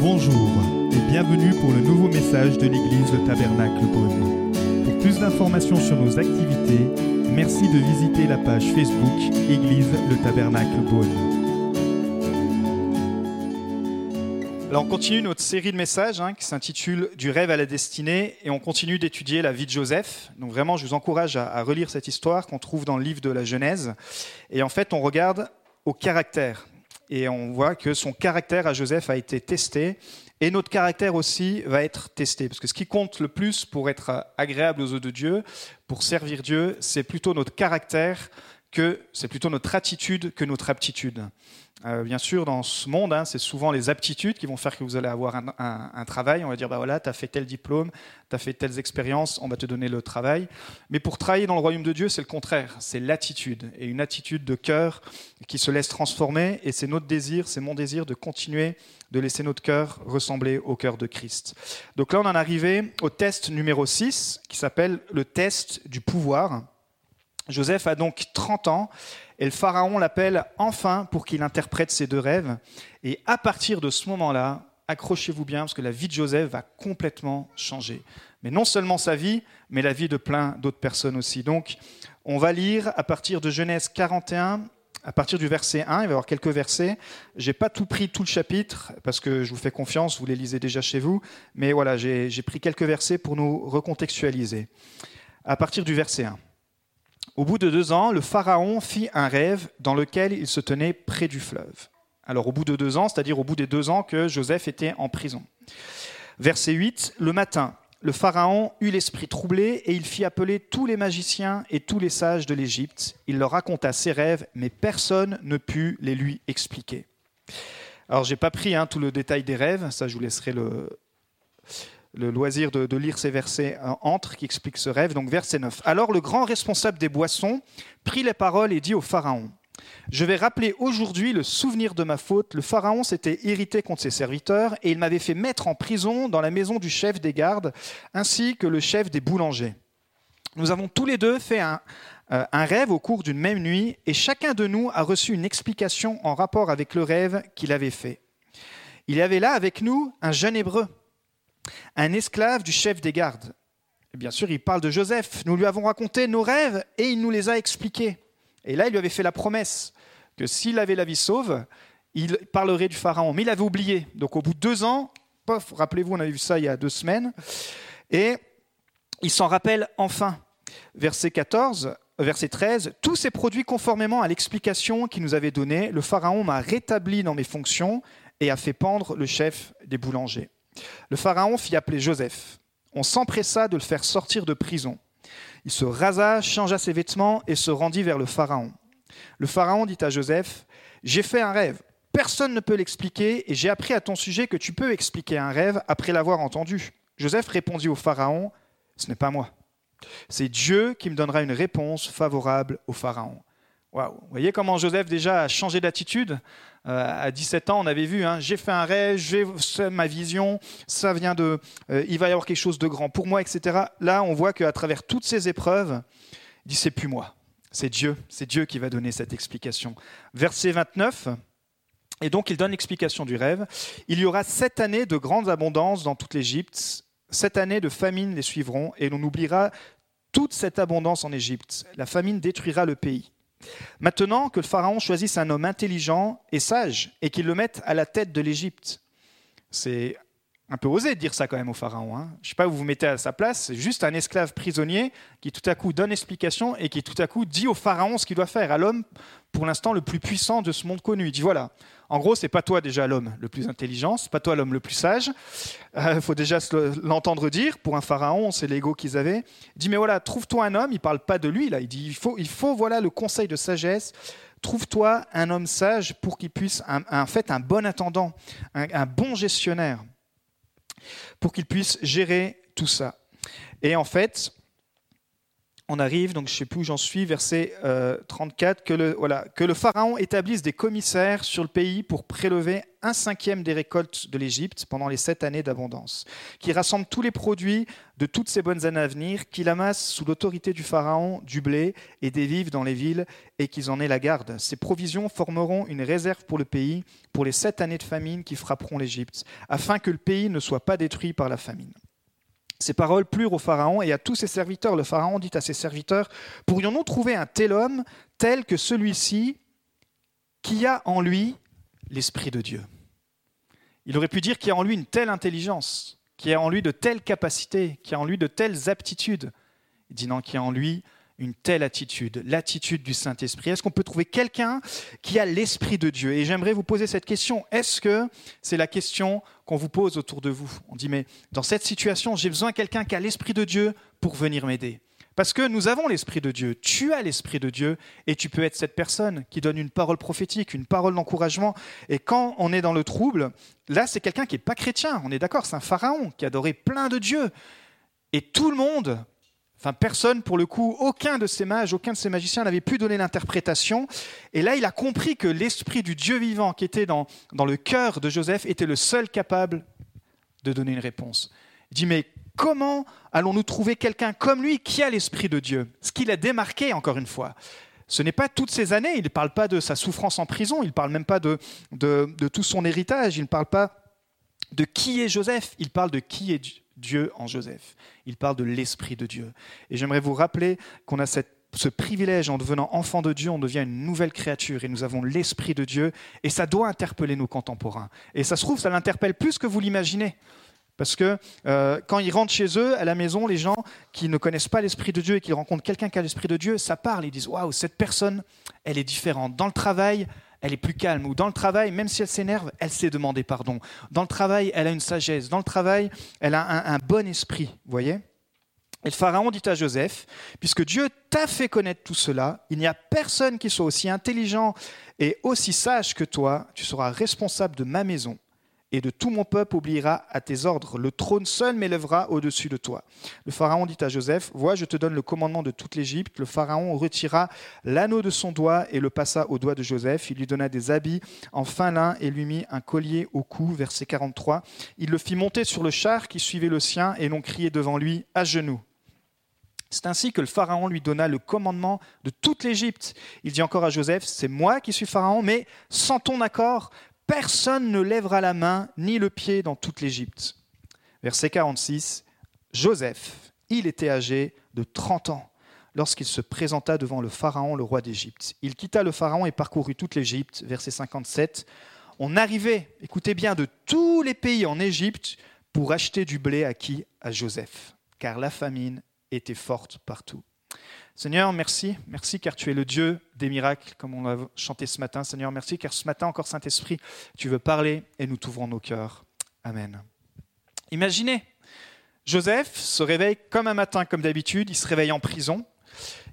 Bonjour et bienvenue pour le nouveau message de l'église Le Tabernacle Beaune. Pour plus d'informations sur nos activités, merci de visiter la page Facebook Église Le Tabernacle. Alors on continue notre série de messages hein, qui s'intitule Du rêve à la destinée et on continue d'étudier la vie de Joseph. Donc vraiment, je vous encourage à, à relire cette histoire qu'on trouve dans le livre de la Genèse. Et en fait, on regarde au caractère. Et on voit que son caractère à Joseph a été testé et notre caractère aussi va être testé. Parce que ce qui compte le plus pour être agréable aux yeux de Dieu, pour servir Dieu, c'est plutôt notre caractère que c'est plutôt notre attitude que notre aptitude. Euh, bien sûr, dans ce monde, hein, c'est souvent les aptitudes qui vont faire que vous allez avoir un, travail. On va dire, bah voilà, tu as fait tel diplôme, tu as fait telles expériences, on va te donner le travail. Mais pour travailler dans le royaume de Dieu, c'est le contraire, c'est l'attitude. Et une attitude de cœur qui se laisse transformer. Et c'est notre désir, c'est mon désir de continuer de laisser notre cœur ressembler au cœur de Christ. Donc là, on en est arrivé au test numéro 6, qui s'appelle le test du pouvoir. Joseph a donc 30 ans et le Pharaon l'appelle enfin pour qu'il interprète ses deux rêves. Et à partir de ce moment-là, accrochez-vous bien parce que la vie de Joseph va complètement changer. Mais non seulement sa vie, mais la vie de plein d'autres personnes aussi. Donc, on va lire à partir de Genèse 41, à partir du verset 1, il va y avoir quelques versets. J'ai pas tout pris tout le chapitre parce que je vous fais confiance, vous les lisez déjà chez vous, mais voilà, j'ai pris quelques versets pour nous recontextualiser. À partir du verset 1. Au bout de deux ans, le Pharaon fit un rêve dans lequel il se tenait près du fleuve. Alors au bout de deux ans, c'est-à-dire au bout des deux ans que Joseph était en prison. Verset 8, le matin, le Pharaon eut l'esprit troublé et il fit appeler tous les magiciens et tous les sages de l'Égypte. Il leur raconta ses rêves, mais personne ne put les lui expliquer. Alors j'ai pas pris hein, tout le détail des rêves, ça je vous laisserai le, le loisir de, lire ces versets entre qui expliquent ce rêve. Donc verset 9. Alors le grand responsable des boissons prit les paroles et dit au Pharaon, je vais rappeler aujourd'hui le souvenir de ma faute. Le Pharaon s'était irrité contre ses serviteurs et il m'avait fait mettre en prison dans la maison du chef des gardes ainsi que le chef des boulangers. Nous avons tous les deux fait un, euh, un rêve au cours d'une même nuit et chacun de nous a reçu une explication en rapport avec le rêve qu'il avait fait. Il y avait là avec nous un jeune hébreu un esclave du chef des gardes. Bien sûr, il parle de Joseph. Nous lui avons raconté nos rêves et il nous les a expliqués. Et là, il lui avait fait la promesse que s'il avait la vie sauve, il parlerait du Pharaon. Mais il avait oublié. Donc au bout de deux ans, pof, rappelez-vous, on avait vu ça il y a deux semaines, et il s'en rappelle enfin. Verset 14, verset 13, Tous ces produits conformément à l'explication qu'il nous avait donnée, le Pharaon m'a rétabli dans mes fonctions et a fait pendre le chef des boulangers. Le Pharaon fit appeler Joseph. On s'empressa de le faire sortir de prison. Il se rasa, changea ses vêtements et se rendit vers le Pharaon. Le Pharaon dit à Joseph, J'ai fait un rêve. Personne ne peut l'expliquer et j'ai appris à ton sujet que tu peux expliquer un rêve après l'avoir entendu. Joseph répondit au Pharaon, Ce n'est pas moi. C'est Dieu qui me donnera une réponse favorable au Pharaon. Waouh Vous voyez comment Joseph déjà a changé d'attitude? À 17 ans, on avait vu, hein, j'ai fait un rêve, j'ai ma vision, ça vient de... Euh, il va y avoir quelque chose de grand pour moi, etc. Là, on voit qu'à travers toutes ces épreuves, il dit, c'est plus moi, c'est Dieu, c'est Dieu qui va donner cette explication. Verset 29, et donc il donne l'explication du rêve. Il y aura sept années de grandes abondances dans toute l'Égypte, sept années de famine les suivront, et l'on oubliera toute cette abondance en Égypte. La famine détruira le pays. Maintenant que le Pharaon choisisse un homme intelligent et sage et qu'il le mette à la tête de l'Égypte. C'est un peu osé de dire ça quand même au Pharaon. Hein. Je ne sais pas où vous vous mettez à sa place, c'est juste un esclave prisonnier qui tout à coup donne explication et qui tout à coup dit au Pharaon ce qu'il doit faire, à l'homme pour l'instant le plus puissant de ce monde connu. Il dit voilà, en gros, c'est pas toi déjà l'homme le plus intelligent, c'est pas toi l'homme le plus sage. Il euh, faut déjà l'entendre dire. Pour un pharaon, c'est l'ego qu'ils avaient. Il dit mais voilà, trouve-toi un homme. Il parle pas de lui là. Il dit il faut, il faut voilà le conseil de sagesse. Trouve-toi un homme sage pour qu'il puisse, en fait, un bon attendant, un, un bon gestionnaire, pour qu'il puisse gérer tout ça. Et en fait, on arrive, donc je ne sais plus où j'en suis, verset 34, euh, que le, voilà, que le Pharaon établisse des commissaires sur le pays pour prélever un cinquième des récoltes de l'Égypte pendant les sept années d'abondance, qui rassemble tous les produits de toutes ces bonnes années à venir, qu'il amasse sous l'autorité du Pharaon du blé et des vives dans les villes, et qu'ils en aient la garde. Ces provisions formeront une réserve pour le pays pour les sept années de famine qui frapperont l'Égypte, afin que le pays ne soit pas détruit par la famine. Ces paroles plurent au Pharaon et à tous ses serviteurs. Le Pharaon dit à ses serviteurs, Pourrions-nous trouver un tel homme, tel que celui-ci, qui a en lui l'Esprit de Dieu? Il aurait pu dire qu'il a en lui une telle intelligence, qui a en lui de telles capacités, qui a en lui de telles aptitudes. Il dit non, qui a en lui une telle attitude, l'attitude du Saint-Esprit Est-ce qu'on peut trouver quelqu'un qui a l'Esprit de Dieu? Et j'aimerais vous poser cette question. Est-ce que c'est la question qu'on vous pose autour de vous? On dit, mais dans cette situation, j'ai besoin de quelqu'un qui a l'Esprit de Dieu pour venir m'aider. Parce que nous avons l'Esprit de Dieu, tu as l'Esprit de Dieu, et tu peux être cette personne qui donne une parole prophétique, une parole d'encouragement. Et quand on est dans le trouble, là, c'est quelqu'un qui n'est pas chrétien, on est d'accord, c'est un pharaon qui adorait plein de dieux. Et tout le monde Enfin, personne, pour le coup, aucun de ces mages, aucun de ces magiciens n'avait pu donner l'interprétation. Et là, il a compris que l'esprit du Dieu vivant qui était dans, le cœur de Joseph était le seul capable de donner une réponse. Il dit, mais comment allons-nous trouver quelqu'un comme lui qui a l'esprit de Dieu? Ce qu'il a démarqué, encore une fois. Ce n'est pas toutes ces années, il ne parle pas de sa souffrance en prison, il ne parle même pas de, de, de tout son héritage, il ne parle pas de qui est Joseph, il parle de qui est Dieu en Joseph. Il parle de l'Esprit de Dieu. Et j'aimerais vous rappeler qu'on a ce privilège en devenant enfant de Dieu, on devient une nouvelle créature et nous avons l'Esprit de Dieu et ça doit interpeller nos contemporains. Et ça se trouve, ça l'interpelle plus que vous l'imaginez. Parce que euh, quand ils rentrent chez eux, à la maison, les gens qui ne connaissent pas l'Esprit de Dieu et qui rencontrent quelqu'un qui a l'Esprit de Dieu, ça parle. Ils disent Waouh, cette personne, elle est différente. Dans le travail, elle est plus calme. Ou dans le travail, même si elle s'énerve, elle sait demander pardon. Dans le travail, elle a une sagesse. Dans le travail, elle a un, bon esprit. Voyez Et le Pharaon dit à Joseph, puisque Dieu t'a fait connaître tout cela, il n'y a personne qui soit aussi intelligent et aussi sage que toi. Tu seras responsable de ma maison et de tout mon peuple oubliera à tes ordres. Le trône seul m'élèvera au-dessus de toi. Le Pharaon dit à Joseph, Vois, je te donne le commandement de toute l'Égypte. Le Pharaon retira l'anneau de son doigt et le passa au doigt de Joseph. Il lui donna des habits en fin lin et lui mit un collier au cou. Verset 43. Il le fit monter sur le char qui suivait le sien et l'on criait devant lui à genoux. C'est ainsi que le Pharaon lui donna le commandement de toute l'Égypte. Il dit encore à Joseph, c'est moi qui suis Pharaon, mais sans ton accord, personne ne lèvera la main ni le pied dans toute l'Égypte. Verset 46, Joseph, il était âgé de 30 ans lorsqu'il se présenta devant le Pharaon, le roi d'Égypte. Il quitta le Pharaon et parcourut toute l'Égypte. Verset 57, on arrivait, écoutez bien, de tous les pays en Égypte pour acheter du blé acquis à Joseph, car la famine était forte partout. Seigneur, merci. Merci car tu es le Dieu des miracles, comme on l'a chanté ce matin. Seigneur, merci car ce matin encore, Saint-Esprit, tu veux parler et nous t'ouvrons nos cœurs. Amen. Imaginez, Joseph se réveille comme un matin, comme d'habitude. Il se réveille en prison.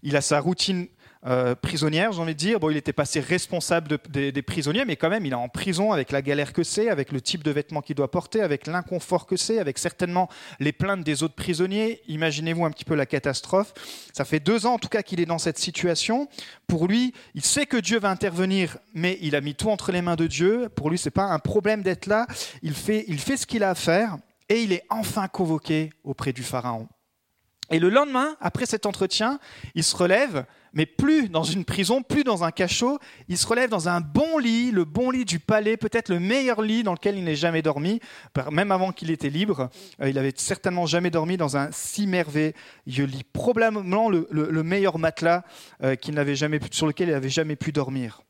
Il a sa routine euh, prisonnière, j'ai envie de dire. Bon, il était passé responsable des prisonniers, mais quand même, il est en prison avec la galère que c'est, avec le type de vêtements qu'il doit porter, avec l'inconfort que c'est, avec certainement les plaintes des autres prisonniers. Imaginez-vous un petit peu la catastrophe. Ça fait deux ans, en tout cas, qu'il est dans cette situation. Pour lui, il sait que Dieu va intervenir, mais il a mis tout entre les mains de Dieu. Pour lui, c'est pas un problème d'être là. Il fait, il fait ce qu'il a à faire, et il est enfin convoqué auprès du Pharaon. Et le lendemain, après cet entretien, il se relève mais plus dans une prison, plus dans un cachot. Il se relève dans un bon lit, le bon lit du palais, peut-être le meilleur lit dans lequel il n'ait jamais dormi, même avant qu'il était libre. Euh, il avait certainement jamais dormi dans un si merveilleux lit, probablement le, meilleur matelas euh, jamais, sur lequel il n'avait jamais pu dormir.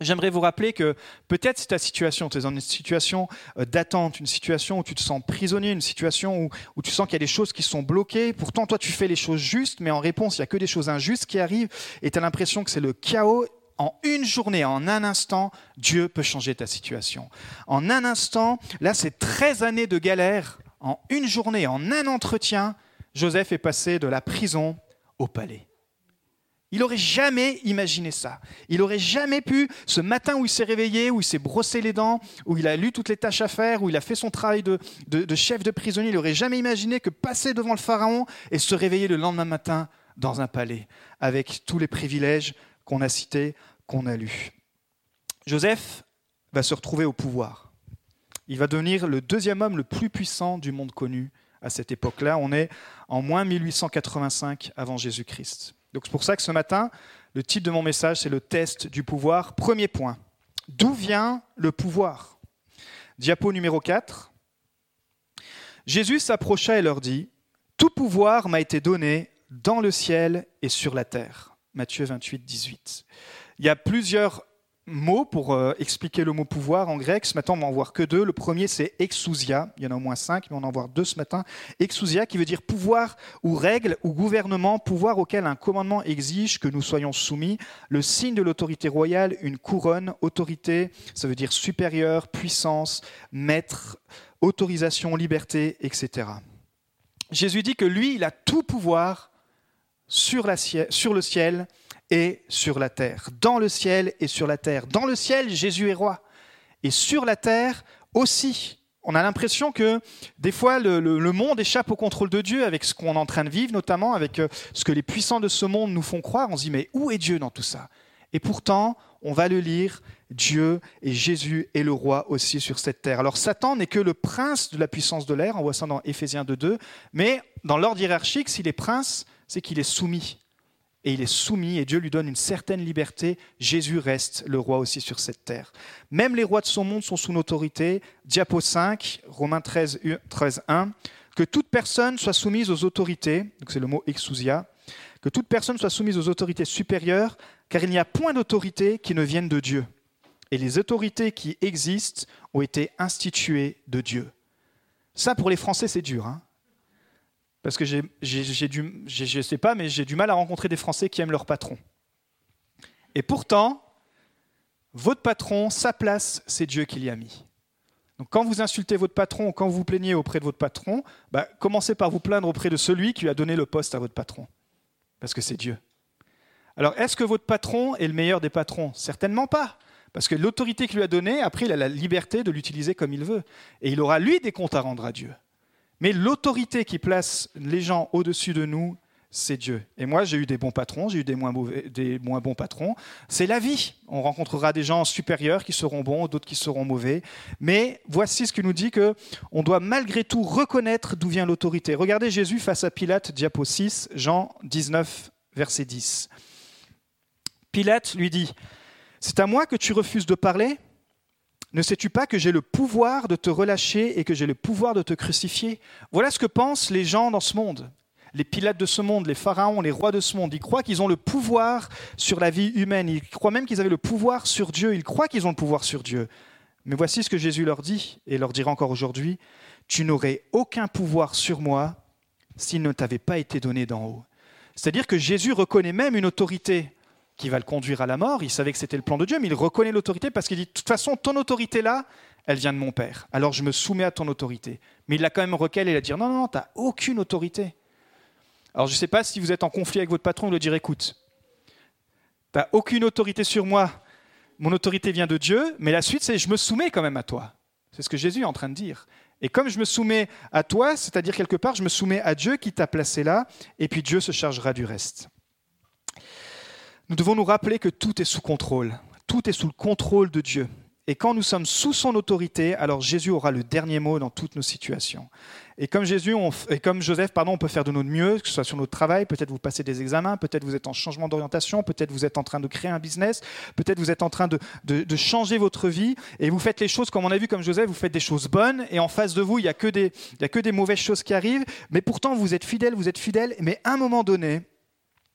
J'aimerais vous rappeler que peut-être c'est ta situation, tu es dans une situation euh, d'attente, une situation où tu te sens prisonnier, une situation où, tu sens qu'il y a des choses qui sont bloquées. Pourtant, toi, tu fais les choses justes, mais en réponse, il n'y a que des choses injustes qui arrivent et tu as l'impression que c'est le chaos. En une journée, en un instant, Dieu peut changer ta situation. En un instant, là, c'est 13 années de galère. En une journée, en un entretien, Joseph est passé de la prison au palais. Il n'aurait jamais imaginé ça. Il n'aurait jamais pu, ce matin où il s'est réveillé, où il s'est brossé les dents, où il a lu toutes les tâches à faire, où il a fait son travail de, chef de prisonnier, il n'aurait jamais imaginé que passer devant le Pharaon et se réveiller le lendemain matin dans un palais, avec tous les privilèges qu'on a cités, qu'on a lus. Joseph va se retrouver au pouvoir. Il va devenir le deuxième homme le plus puissant du monde connu à cette époque-là. On est en moins 1885 avant Jésus-Christ. Donc c'est pour ça que ce matin, le titre de mon message, c'est le test du pouvoir. Premier point. D'où vient le pouvoir? Diapo numéro 4. Jésus s'approcha et leur dit, Tout pouvoir m'a été donné dans le ciel et sur la terre. Matthieu 28, 18. Il y a plusieurs mots pour euh, expliquer le mot pouvoir en grec. Ce matin, on va en voir que deux. Le premier, c'est exousia. Il y en a au moins cinq, mais on en voir deux ce matin. Exousia, qui veut dire pouvoir ou règle ou gouvernement, pouvoir auquel un commandement exige que nous soyons soumis. Le signe de l'autorité royale, une couronne, autorité, ça veut dire supérieur, puissance, maître, autorisation, liberté, etc. Jésus dit que lui, il a tout pouvoir sur, la, sur le ciel et sur la terre. Dans le ciel et sur la terre. Dans le ciel, Jésus est roi. Et sur la terre aussi. On a l'impression que des fois le, monde échappe au contrôle de Dieu avec ce qu'on est en train de vivre, notamment avec euh, ce que les puissants de ce monde nous font croire. On se dit mais où est Dieu dans tout ça? Et pourtant, on va le lire, Dieu et Jésus est le roi aussi sur cette terre. Alors Satan n'est que le prince de la puissance de l'air, on voit ça dans Éphésiens 2.2, mais dans l'ordre hiérarchique, s'il est prince, c'est qu'il est soumis et il est soumis et Dieu lui donne une certaine liberté. Jésus reste le roi aussi sur cette terre. Même les rois de son monde sont sous autorité. Diapo 5, Romains 13, 13 1. Que toute personne soit soumise aux autorités, c'est le mot exousia, que toute personne soit soumise aux autorités supérieures, car il n'y a point d'autorité qui ne vienne de Dieu. Et les autorités qui existent ont été instituées de Dieu. Ça, pour les Français, c'est dur. Hein parce que j'ai, du, je sais pas, mais j'ai du mal à rencontrer des Français qui aiment leur patron. Et pourtant, votre patron, sa place, c'est Dieu qui l'y a mis. Donc quand vous insultez votre patron ou quand vous vous plaignez auprès de votre patron, bah, commencez par vous plaindre auprès de celui qui lui a donné le poste à votre patron. Parce que c'est Dieu. Alors est-ce que votre patron est le meilleur des patrons? Certainement pas. Parce que l'autorité qu'il lui a donnée, après, il a la liberté de l'utiliser comme il veut. Et il aura, lui, des comptes à rendre à Dieu. Mais l'autorité qui place les gens au-dessus de nous, c'est Dieu. Et moi, j'ai eu des bons patrons, j'ai eu des moins, bons patrons. C'est la vie. On rencontrera des gens supérieurs qui seront bons, d'autres qui seront mauvais. Mais voici ce qui nous dit que on doit malgré tout reconnaître d'où vient l'autorité. Regardez Jésus face à Pilate, diapo 6, Jean 19, verset 10. Pilate lui dit C'est à moi que tu refuses de parler ne sais-tu pas que j'ai le pouvoir de te relâcher et que j'ai le pouvoir de te crucifier? Voilà ce que pensent les gens dans ce monde. Les pilates de ce monde, les pharaons, les rois de ce monde. Ils croient qu'ils ont le pouvoir sur la vie humaine. Ils croient même qu'ils avaient le pouvoir sur Dieu. Ils croient qu'ils ont le pouvoir sur Dieu. Mais voici ce que Jésus leur dit, et leur dira encore aujourd'hui. Tu n'aurais aucun pouvoir sur moi s'il ne t'avait pas été donné d'en haut. C'est-à-dire que Jésus reconnaît même une autorité qui va le conduire à la mort. Il savait que c'était le plan de Dieu, mais il reconnaît l'autorité parce qu'il dit, de toute façon, ton autorité là, elle vient de mon Père. Alors je me soumets à ton autorité. Mais il l'a quand même et il a dit, non, non, non, tu n'as aucune autorité. Alors je ne sais pas si vous êtes en conflit avec votre patron, il le dire, écoute, tu n'as aucune autorité sur moi, mon autorité vient de Dieu, mais la suite c'est, je me soumets quand même à toi. C'est ce que Jésus est en train de dire. Et comme je me soumets à toi, c'est-à-dire quelque part, je me soumets à Dieu qui t'a placé là, et puis Dieu se chargera du reste. Nous devons nous rappeler que tout est sous contrôle. Tout est sous le contrôle de Dieu. Et quand nous sommes sous son autorité, alors Jésus aura le dernier mot dans toutes nos situations. Et comme Jésus, et comme Joseph, pardon, on peut faire de notre mieux, que ce soit sur notre travail, peut-être vous passez des examens, peut-être vous êtes en changement d'orientation, peut-être vous êtes en train de créer un business, peut-être vous êtes en train de, de, changer votre vie, et vous faites les choses comme on a vu comme Joseph, vous faites des choses bonnes, et en face de vous, il n'y a, que des, a que des mauvaises choses qui arrivent, mais pourtant vous êtes fidèle, vous êtes fidèle, mais à un moment donné,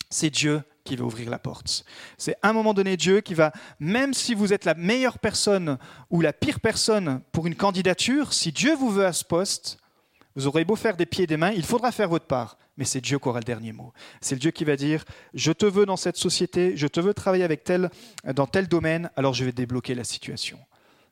c'est Dieu qui va ouvrir la porte. C'est à un moment donné Dieu qui va, même si vous êtes la meilleure personne ou la pire personne pour une candidature, si Dieu vous veut à ce poste, vous aurez beau faire des pieds et des mains, il faudra faire votre part. Mais c'est Dieu qui aura le dernier mot. C'est Dieu qui va dire, je te veux dans cette société, je te veux travailler avec tel, dans tel domaine, alors je vais débloquer la situation.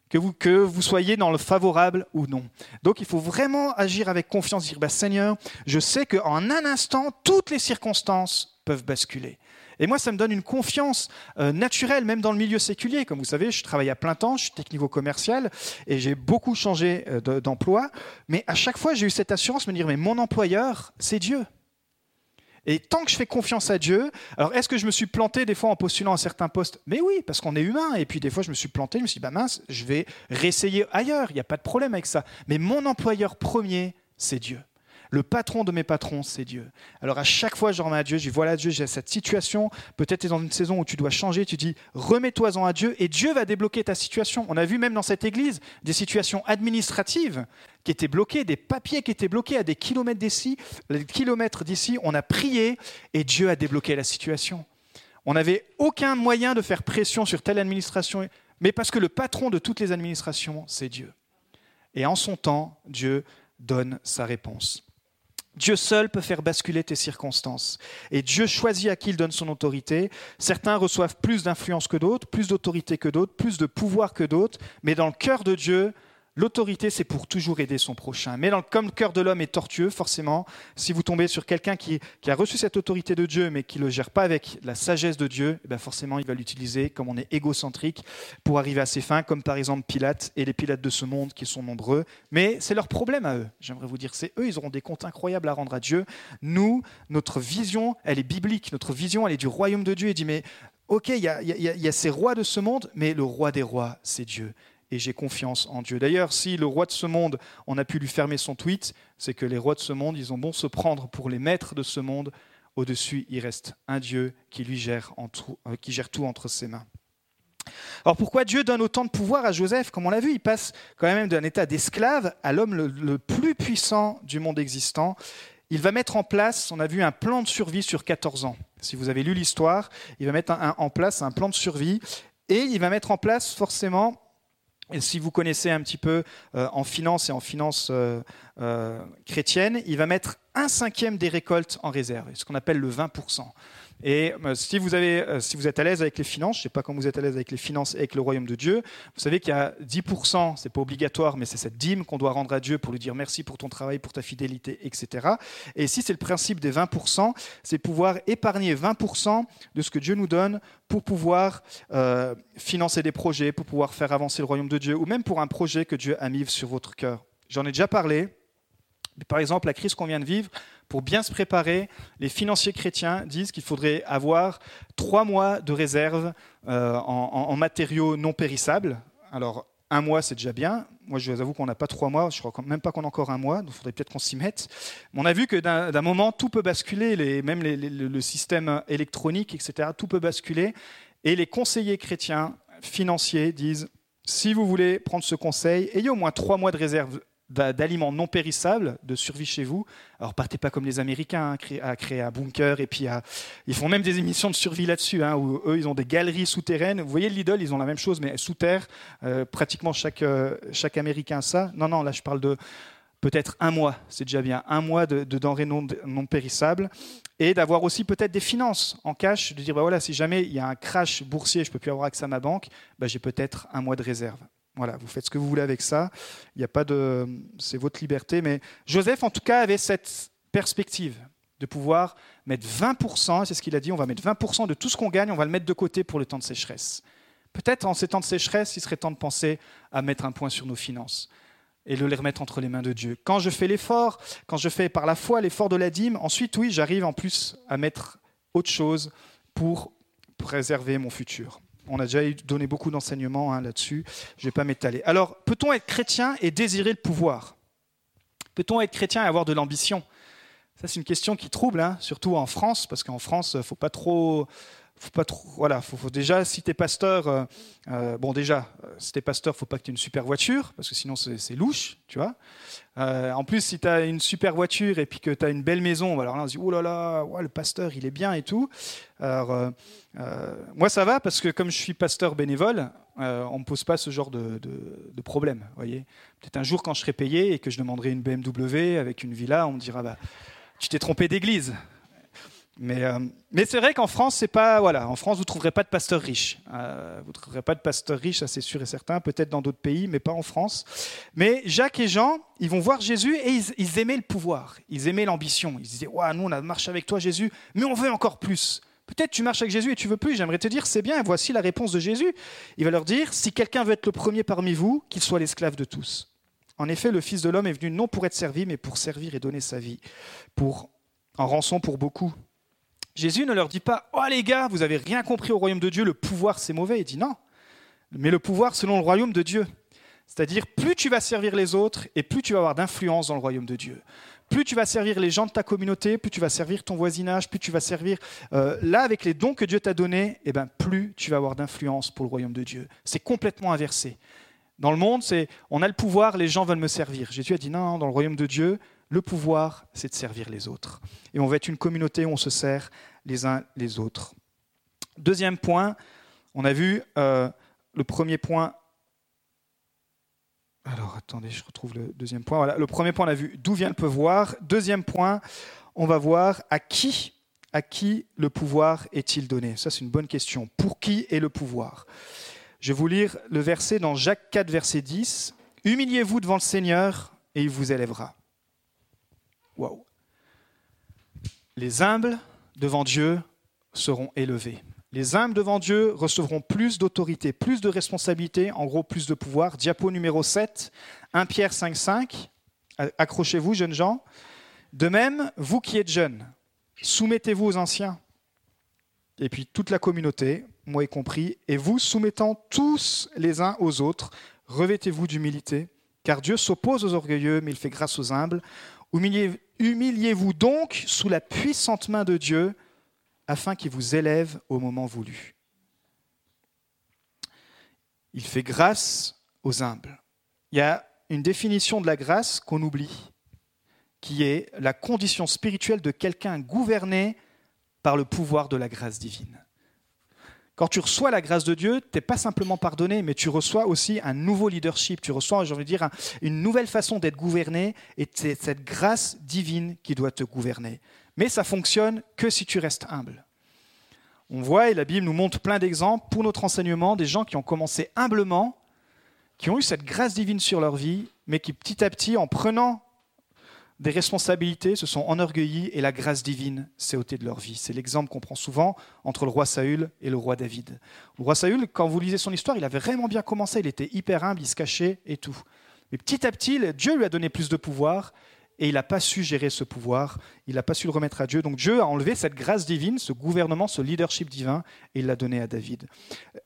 Que vous, que vous soyez dans le favorable ou non. Donc il faut vraiment agir avec confiance, dire, bah, Seigneur, je sais qu'en un instant, toutes les circonstances peuvent basculer. Et moi, ça me donne une confiance euh, naturelle, même dans le milieu séculier. Comme vous savez, je travaille à plein temps, je suis technico-commercial et j'ai beaucoup changé euh, d'emploi. Mais à chaque fois, j'ai eu cette assurance de me dire, mais mon employeur, c'est Dieu. Et tant que je fais confiance à Dieu, alors est-ce que je me suis planté des fois en postulant à certains postes? Mais oui, parce qu'on est humain. Et puis des fois, je me suis planté, je me suis dit, bah mince, je vais réessayer ailleurs. Il n'y a pas de problème avec ça. Mais mon employeur premier, c'est Dieu. Le patron de mes patrons, c'est Dieu. Alors à chaque fois, je remets à Dieu, je dis voilà Dieu, j'ai cette situation, peut-être tu es dans une saison où tu dois changer, tu dis remets-toi-en à Dieu et Dieu va débloquer ta situation. On a vu même dans cette église des situations administratives qui étaient bloquées, des papiers qui étaient bloqués à des kilomètres d'ici, des kilomètres d'ici, on a prié et Dieu a débloqué la situation. On n'avait aucun moyen de faire pression sur telle administration, mais parce que le patron de toutes les administrations, c'est Dieu. Et en son temps, Dieu donne sa réponse. Dieu seul peut faire basculer tes circonstances. Et Dieu choisit à qui il donne son autorité. Certains reçoivent plus d'influence que d'autres, plus d'autorité que d'autres, plus de pouvoir que d'autres. Mais dans le cœur de Dieu, L'autorité, c'est pour toujours aider son prochain. Mais comme le cœur de l'homme est tortueux, forcément, si vous tombez sur quelqu'un qui, a reçu cette autorité de Dieu, mais qui ne le gère pas avec la sagesse de Dieu, eh ben forcément, il va l'utiliser comme on est égocentrique pour arriver à ses fins, comme par exemple Pilate et les Pilates de ce monde qui sont nombreux. Mais c'est leur problème à eux. J'aimerais vous dire, c'est eux, ils auront des comptes incroyables à rendre à Dieu. Nous, notre vision, elle est biblique. Notre vision, elle est du royaume de Dieu. Il dit, mais ok, il y a ces rois de ce monde, mais le roi des rois, c'est Dieu et j'ai confiance en Dieu. D'ailleurs, si le roi de ce monde, on a pu lui fermer son tweet, c'est que les rois de ce monde, ils ont bon se prendre pour les maîtres de ce monde. Au-dessus, il reste un Dieu qui euh, gère tout entre ses mains. Alors pourquoi Dieu donne autant de pouvoir à Joseph? Comme on l'a vu, il passe quand même d'un état d'esclave à l'homme le, plus puissant du monde existant. Il va mettre en place, on a vu, un plan de survie sur 14 ans. Si vous avez lu l'histoire, il va mettre en place un plan de survie et il va mettre en place forcément et si vous connaissez un petit peu euh, en finance et en finance euh, euh, chrétienne, il va mettre un cinquième des récoltes en réserve, ce qu'on appelle le 20%. Et euh, si vous, avez, euh, si vous êtes à l'aise avec les finances, je ne sais pas comment vous êtes à l'aise avec les finances et avec le royaume de Dieu, vous savez qu'il y a 10%, ce n'est pas obligatoire, mais c'est cette dîme qu'on doit rendre à Dieu pour lui dire merci pour ton travail, pour ta fidélité, etc. Et ici, c'est le principe des 20%, c'est pouvoir épargner 20% de ce que Dieu nous donne pour pouvoir euh, financer des projets, pour pouvoir faire avancer le royaume de Dieu, ou même pour un projet que Dieu a mis sur votre cœur. J'en ai déjà parlé. Par exemple, la crise qu'on vient de vivre, pour bien se préparer, les financiers chrétiens disent qu'il faudrait avoir trois mois de réserve euh, en, matériaux non périssables. Alors, un mois, c'est déjà bien. Moi, je vous avoue qu'on n'a pas trois mois. Je crois même pas qu'on a encore un mois. Donc, il faudrait peut-être qu'on s'y mette. Mais on a vu que d'un moment, tout peut basculer. Même le système électronique, etc. Tout peut basculer. Et les conseillers chrétiens financiers disent si vous voulez prendre ce conseil, ayez au moins trois mois de réserve d'aliments non périssables, de survie chez vous. Alors partez pas comme les Américains hein, à créer un bunker et puis ils font même des émissions de survie là-dessus, hein, où eux ils ont des galeries souterraines. Vous voyez Lidl, ils ont la même chose mais sous terre. Euh, pratiquement chaque euh, chaque Américain a ça. Non non, là je parle de peut-être un mois, c'est déjà bien, un mois de, denrées non, non périssables et d'avoir aussi peut-être des finances en cash, de dire bah voilà si jamais il y a un crash boursier, je peux plus avoir accès à ma banque, bah, j'ai peut-être un mois de réserve. Voilà, vous faites ce que vous voulez avec ça. Il n'y a pas de, c'est votre liberté. Mais Joseph, en tout cas, avait cette perspective de pouvoir mettre 20%, c'est ce qu'il a dit, on va mettre 20% de tout ce qu'on gagne, on va le mettre de côté pour le temps de sécheresse. Peut-être en ces temps de sécheresse, il serait temps de penser à mettre un point sur nos finances et de les remettre entre les mains de Dieu. Quand je fais l'effort, quand je fais par la foi l'effort de la dîme, ensuite, oui, j'arrive en plus à mettre autre chose pour préserver mon futur. On a déjà donné beaucoup d'enseignements hein, là-dessus. Je ne vais pas m'étaler. Alors, peut-on être chrétien et désirer le pouvoir? Peut-on être chrétien et avoir de l'ambition? Ça, c'est une question qui trouble, hein, surtout en France, parce qu'en France, il ne faut pas trop faut pas trop, voilà, faut, déjà, si tu es pasteur, euh, euh, bon déjà, euh, si tu es pasteur, faut pas que tu aies une super voiture, parce que sinon c'est louche, tu vois. en plus, si tu as une super voiture et puis que tu as une belle maison, alors on se dit, oh là là, le pasteur, il est bien et tout. Alors, moi ça va, parce que comme je suis pasteur bénévole, on ne me pose pas ce genre de, de problème, voyez. Peut-être un jour quand je serai payé et que je demanderai une BMW avec une villa, on me dira, bah, tu t'es trompé d'église. Mais, euh, mais c'est vrai qu'en France, c'est pas voilà. En France, vous trouverez pas de pasteurs riches. Euh, vous trouverez pas de pasteurs riches, ça c'est sûr et certain. Peut-être dans d'autres pays, mais pas en France. Mais Jacques et Jean, ils vont voir Jésus et ils, aimaient le pouvoir. Ils aimaient l'ambition. Ils disaient ouais, nous on a marché avec toi Jésus, mais on veut encore plus. Peut-être tu marches avec Jésus et tu veux plus. J'aimerais te dire c'est bien. Voici la réponse de Jésus. Il va leur dire si quelqu'un veut être le premier parmi vous, qu'il soit l'esclave de tous. En effet, le Fils de l'homme est venu non pour être servi, mais pour servir et donner sa vie, pour en rançon pour beaucoup. Jésus ne leur dit pas Oh les gars, vous avez rien compris au royaume de Dieu, le pouvoir c'est mauvais. Il dit non, mais le pouvoir selon le royaume de Dieu. C'est-à-dire, plus tu vas servir les autres et plus tu vas avoir d'influence dans le royaume de Dieu. Plus tu vas servir les gens de ta communauté, plus tu vas servir ton voisinage, plus tu vas servir euh, là avec les dons que Dieu t'a donnés, eh ben, plus tu vas avoir d'influence pour le royaume de Dieu. C'est complètement inversé. Dans le monde, c'est on a le pouvoir, les gens veulent me servir. Jésus a dit non, dans le royaume de Dieu, le pouvoir, c'est de servir les autres. Et on va être une communauté où on se sert les uns les autres. Deuxième point, on a vu euh, le premier point. Alors attendez, je retrouve le deuxième point. Le premier point, on a vu d'où vient le pouvoir. Deuxième point, on va voir à qui, à qui le pouvoir est-il donné? Ça, c'est une bonne question. Pour qui est le pouvoir? Je vais vous lire le verset dans Jacques 4, verset 10. Humiliez-vous devant le Seigneur et il vous élèvera. Les humbles devant Dieu seront élevés. Les humbles devant Dieu recevront plus d'autorité, plus de responsabilité, en gros plus de pouvoir. Diapo numéro 7, 1 Pierre 5, 5. Accrochez-vous, jeunes gens. De même, vous qui êtes jeunes, soumettez-vous aux anciens. Et puis toute la communauté, moi y compris, et vous soumettant tous les uns aux autres, revêtez-vous d'humilité, car Dieu s'oppose aux orgueilleux, mais il fait grâce aux humbles. Humiliez-vous donc sous la puissante main de Dieu afin qu'il vous élève au moment voulu. Il fait grâce aux humbles. Il y a une définition de la grâce qu'on oublie, qui est la condition spirituelle de quelqu'un gouverné par le pouvoir de la grâce divine. Quand tu reçois la grâce de Dieu, tu n'es pas simplement pardonné, mais tu reçois aussi un nouveau leadership. Tu reçois, j'ai envie de dire, une nouvelle façon d'être gouverné, et c'est cette grâce divine qui doit te gouverner. Mais ça fonctionne que si tu restes humble. On voit, et la Bible nous montre plein d'exemples pour notre enseignement, des gens qui ont commencé humblement, qui ont eu cette grâce divine sur leur vie, mais qui petit à petit, en prenant des responsabilités, se sont enorgueillis et la grâce divine s'est ôtée de leur vie. C'est l'exemple qu'on prend souvent entre le roi Saül et le roi David. Le roi Saül, quand vous lisez son histoire, il avait vraiment bien commencé, il était hyper humble, il se cachait et tout. Mais petit à petit, Dieu lui a donné plus de pouvoir et il n'a pas su gérer ce pouvoir, il n'a pas su le remettre à Dieu. Donc Dieu a enlevé cette grâce divine, ce gouvernement, ce leadership divin, et il l'a donné à David.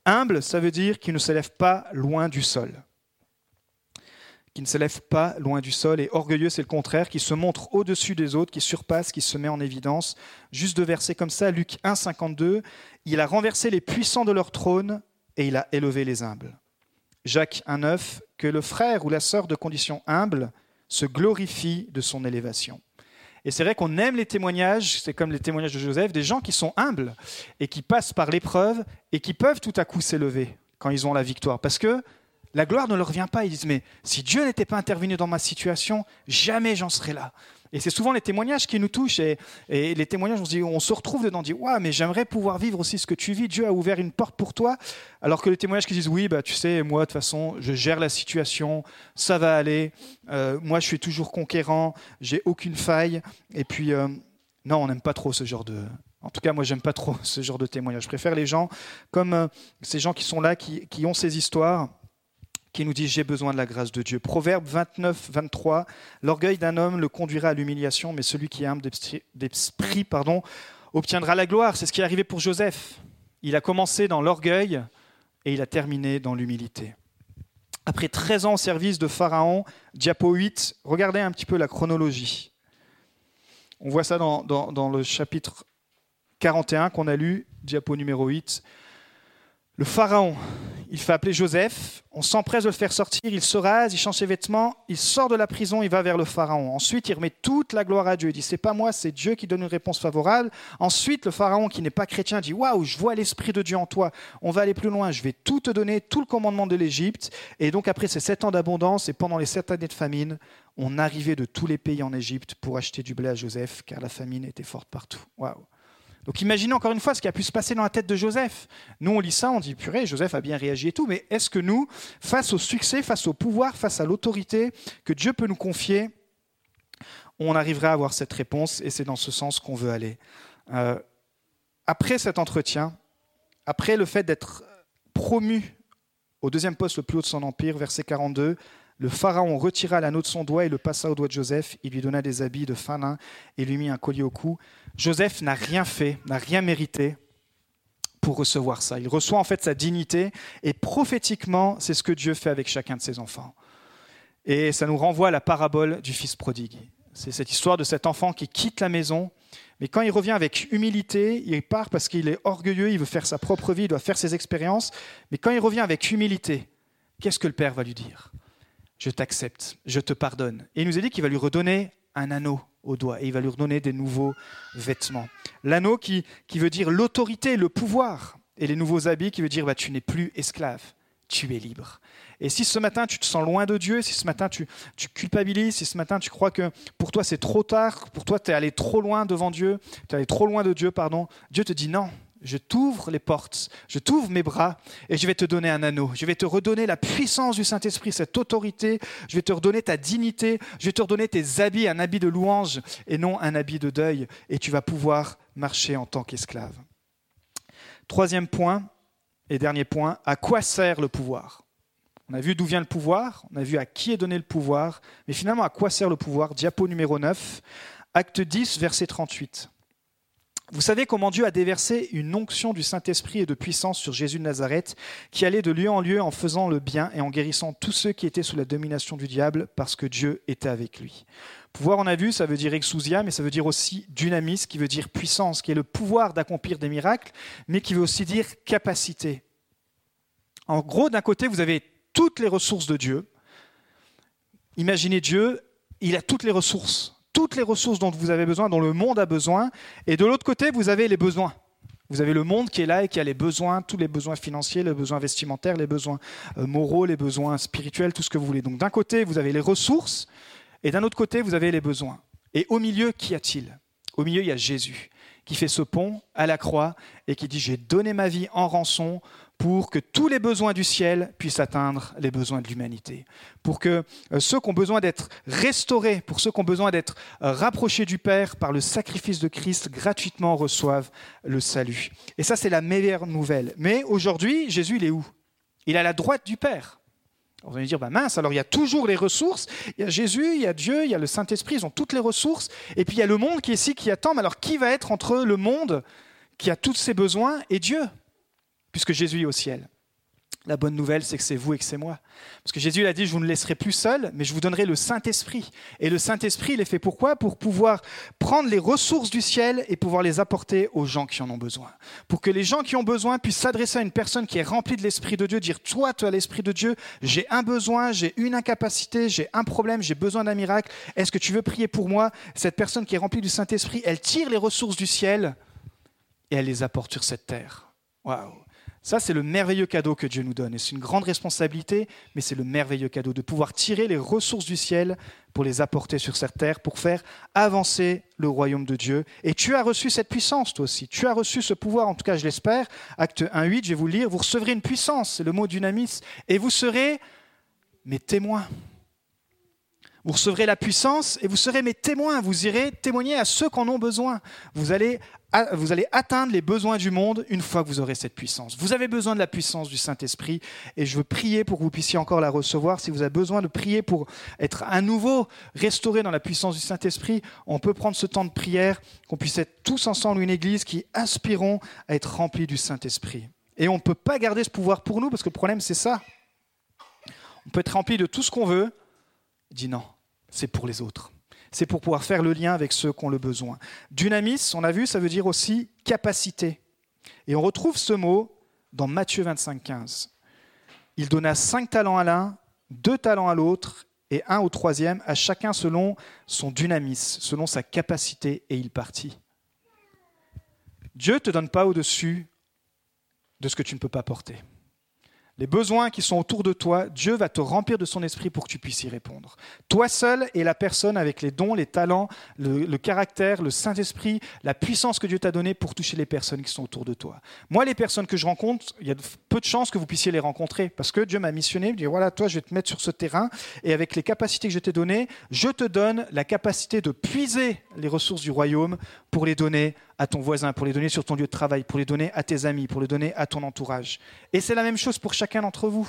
Humble, ça veut dire qu'il ne s'élève pas loin du sol qui ne s'élève pas loin du sol, et orgueilleux, c'est le contraire, qui se montre au-dessus des autres, qui surpasse, qui se met en évidence. Juste deux versets comme ça, Luc 1, 52, il a renversé les puissants de leur trône et il a élevé les humbles. Jacques 1, 9, que le frère ou la sœur de condition humble se glorifie de son élévation. Et c'est vrai qu'on aime les témoignages, c'est comme les témoignages de Joseph, des gens qui sont humbles et qui passent par l'épreuve et qui peuvent tout à coup s'élever quand ils ont la victoire. Parce que la gloire ne leur vient pas. Ils disent, mais si Dieu n'était pas intervenu dans ma situation, jamais j'en serais là. Et c'est souvent les témoignages qui nous touchent. Et, les témoignages, on se, dit, on se retrouve dedans, on dit, ouais, mais j'aimerais pouvoir vivre aussi ce que tu vis. Dieu a ouvert une porte pour toi. Alors que les témoignages qui disent, oui, bah, tu sais, moi, de toute façon, je gère la situation, ça va aller. Euh, moi, je suis toujours conquérant, j'ai aucune faille. Et puis, euh, non, on n'aime pas trop ce genre de, en tout cas, moi, j'aime pas trop ce genre de témoignage. Je préfère les gens comme euh, ces gens qui sont là, qui ont ces histoires qui nous dit j'ai besoin de la grâce de Dieu. Proverbe 29, 23, l'orgueil d'un homme le conduira à l'humiliation, mais celui qui est humble d'esprit pardon, obtiendra la gloire. C'est ce qui est arrivé pour Joseph. Il a commencé dans l'orgueil et il a terminé dans l'humilité. Après 13 ans au service de Pharaon, diapo 8, regardez un petit peu la chronologie. On voit ça dans, dans le chapitre 41 qu'on a lu, diapo numéro 8. Le Pharaon, il fait appeler Joseph, on s'empresse de le faire sortir, il se rase, il change ses vêtements, il sort de la prison, il va vers le Pharaon. Ensuite, il remet toute la gloire à Dieu. Il dit, c'est pas moi, c'est Dieu qui donne une réponse favorable. Ensuite, le Pharaon, qui n'est pas chrétien, dit, waouh, je vois l'Esprit de Dieu en toi, on va aller plus loin, je vais tout te donner, tout le commandement de l'Égypte. Et donc, après ces sept ans d'abondance et pendant les sept années de famine, on arrivait de tous les pays en Égypte pour acheter du blé à Joseph, car la famine était forte partout. Waouh. Donc imaginez encore une fois ce qui a pu se passer dans la tête de Joseph. Nous, on lit ça, on dit, purée, Joseph a bien réagi et tout, mais est-ce que nous, face au succès, face au pouvoir, face à l'autorité que Dieu peut nous confier, on arriverait à avoir cette réponse et c'est dans ce sens qu'on veut aller. Euh, après cet entretien, après le fait d'être promu au deuxième poste le plus haut de son empire, verset 42, Le Pharaon retira l'anneau de son doigt et le passa au doigt de Joseph. Il lui donna des habits de fin lin et lui mit un collier au cou. Joseph n'a rien fait, n'a rien mérité pour recevoir ça. Il reçoit en fait sa dignité et prophétiquement, c'est ce que Dieu fait avec chacun de ses enfants. Et ça nous renvoie à la parabole du fils prodigue. C'est cette histoire de cet enfant qui quitte la maison, mais quand il revient avec humilité, il part parce qu'il est orgueilleux, il veut faire sa propre vie, il doit faire ses expériences, mais quand il revient avec humilité, qu'est-ce que le Père va lui dire? Je t'accepte, je te pardonne. Et il nous a dit qu'il va lui redonner un anneau au doigt et il va lui redonner des nouveaux vêtements. L'anneau qui, qui veut dire l'autorité, le pouvoir, et les nouveaux habits qui veut dire bah, tu n'es plus esclave, tu es libre. Et si ce matin tu te sens loin de Dieu, si ce matin tu, tu culpabilises, si ce matin tu crois que pour toi c'est trop tard, pour toi tu es allé trop loin devant Dieu, tu es allé trop loin de Dieu, pardon, Dieu te dit non, je t'ouvre les portes, je t'ouvre mes bras et je vais te donner un anneau. Je vais te redonner la puissance du Saint-Esprit, cette autorité. Je vais te redonner ta dignité. Je vais te redonner tes habits, un habit de louange et non un habit de deuil. Et tu vas pouvoir marcher en tant qu'esclave. Troisième point et dernier point, à quoi sert le pouvoir? On a vu d'où vient le pouvoir, on a vu à qui est donné le pouvoir, mais finalement à quoi sert le pouvoir? Diapo numéro 9, acte 10, verset 38. Vous savez comment Dieu a déversé une onction du Saint-Esprit et de puissance sur Jésus de Nazareth, qui allait de lieu en lieu en faisant le bien et en guérissant tous ceux qui étaient sous la domination du diable, parce que Dieu était avec lui. Pouvoir, on a vu, ça veut dire exousia, mais ça veut dire aussi dynamis, qui veut dire puissance, qui est le pouvoir d'accomplir des miracles, mais qui veut aussi dire capacité. En gros, d'un côté, vous avez toutes les ressources de Dieu. Imaginez Dieu, il a toutes les ressources toutes les ressources dont vous avez besoin, dont le monde a besoin. Et de l'autre côté, vous avez les besoins. Vous avez le monde qui est là et qui a les besoins, tous les besoins financiers, les besoins vestimentaires, les besoins euh, moraux, les besoins spirituels, tout ce que vous voulez. Donc d'un côté, vous avez les ressources et d'un autre côté, vous avez les besoins. Et au milieu, qu'y a-t-il? Au milieu, il y a Jésus qui fait ce pont à la croix et qui dit J'ai donné ma vie en rançon pour que tous les besoins du ciel puissent atteindre les besoins de l'humanité, pour que euh, ceux qui ont besoin d'être restaurés, pour ceux qui ont besoin d'être euh, rapprochés du Père par le sacrifice de Christ, gratuitement reçoivent le salut. Et ça, c'est la meilleure nouvelle. Mais aujourd'hui, Jésus, il est où? Il est à la droite du Père. Vous allez dire, bah mince, alors il y a toujours les ressources, il y a Jésus, il y a Dieu, il y a le Saint-Esprit, ils ont toutes les ressources, et puis il y a le monde qui est ici, qui attend, mais alors qui va être entre le monde qui a tous ses besoins et Dieu puisque Jésus est au ciel. La bonne nouvelle, c'est que c'est vous et que c'est moi. Parce que Jésus a dit, je vous ne laisserai plus seul, mais je vous donnerai le Saint-Esprit. Et le Saint-Esprit, il est fait pourquoi? Pour pouvoir prendre les ressources du ciel et pouvoir les apporter aux gens qui en ont besoin. Pour que les gens qui ont besoin puissent s'adresser à une personne qui est remplie de l'Esprit de Dieu, dire, toi, as l'Esprit de Dieu, j'ai un besoin, j'ai une incapacité, j'ai un problème, j'ai besoin d'un miracle. Est-ce que tu veux prier pour moi? Cette personne qui est remplie du Saint-Esprit, elle tire les ressources du ciel et elle les apporte sur cette terre. Waouh ça, c'est le merveilleux cadeau que Dieu nous donne. Et c'est une grande responsabilité, mais c'est le merveilleux cadeau de pouvoir tirer les ressources du ciel pour les apporter sur cette terre, pour faire avancer le royaume de Dieu. Et tu as reçu cette puissance, toi aussi. Tu as reçu ce pouvoir, en tout cas, je l'espère. Acte 1.8, je vais vous lire. Vous recevrez une puissance, c'est le mot dynamis, et vous serez mes témoins. Vous recevrez la puissance et vous serez mes témoins. Vous irez témoigner à ceux qui en ont besoin. Vous allez, vous allez atteindre les besoins du monde une fois que vous aurez cette puissance. Vous avez besoin de la puissance du Saint-Esprit et je veux prier pour que vous puissiez encore la recevoir. Si vous avez besoin de prier pour être à nouveau restauré dans la puissance du Saint-Esprit, on peut prendre ce temps de prière, qu'on puisse être tous ensemble une église qui aspirons à être remplis du Saint-Esprit. Et on ne peut pas garder ce pouvoir pour nous parce que le problème c'est ça. On peut être rempli de tout ce qu'on veut, dit non, c'est pour les autres. C'est pour pouvoir faire le lien avec ceux qui ont le besoin. Dynamis, on a vu, ça veut dire aussi capacité. Et on retrouve ce mot dans Matthieu 25, 15. Il donna cinq talents à l'un, deux talents à l'autre, et un au troisième, à chacun selon son dynamis, selon sa capacité, et il partit. Dieu ne te donne pas au-dessus de ce que tu ne peux pas porter les besoins qui sont autour de toi, Dieu va te remplir de son esprit pour que tu puisses y répondre. Toi seul et la personne avec les dons, les talents, le, caractère, le Saint-Esprit, la puissance que Dieu t'a donnée pour toucher les personnes qui sont autour de toi. Moi, les personnes que je rencontre, il y a peu de chances que vous puissiez les rencontrer parce que Dieu m'a missionné, me dit voilà, toi, je vais te mettre sur ce terrain et avec les capacités que je t'ai données, je te donne la capacité de puiser les ressources du royaume pour les donner à ton voisin, pour les donner sur ton lieu de travail, pour les donner à tes amis, pour les donner à ton entourage. Et c'est la même chose pour chacun d'entre vous.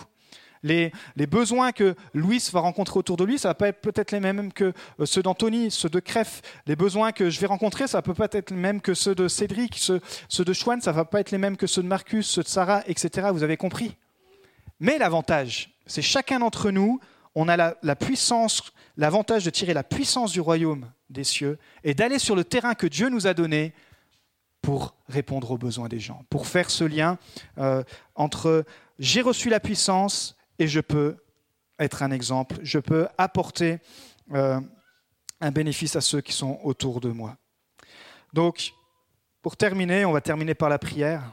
Les, besoins que Louis va rencontrer autour de lui, ça va pas être peut-être les mêmes que euh, ceux d'Anthony, ceux de Crève. Les besoins que je vais rencontrer, ça peut pas être les mêmes que ceux de Cédric, ceux, de Chouane, ça va pas être les mêmes que ceux de Marcus, ceux de Sarah, etc. Vous avez compris. Mais l'avantage, c'est chacun d'entre nous, on a la puissance, l'avantage de tirer la puissance du royaume des cieux et d'aller sur le terrain que Dieu nous a donné pour répondre aux besoins des gens, pour faire ce lien euh, entre j'ai reçu la puissance et je peux être un exemple, je peux apporter euh, un bénéfice à ceux qui sont autour de moi. Donc, pour terminer, on va terminer par la prière.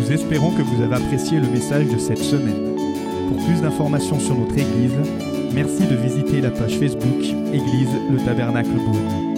Nous espérons que vous avez apprécié le message de cette semaine. Pour plus d'informations sur notre Église, merci de visiter la page Facebook Église le Tabernacle Beaune.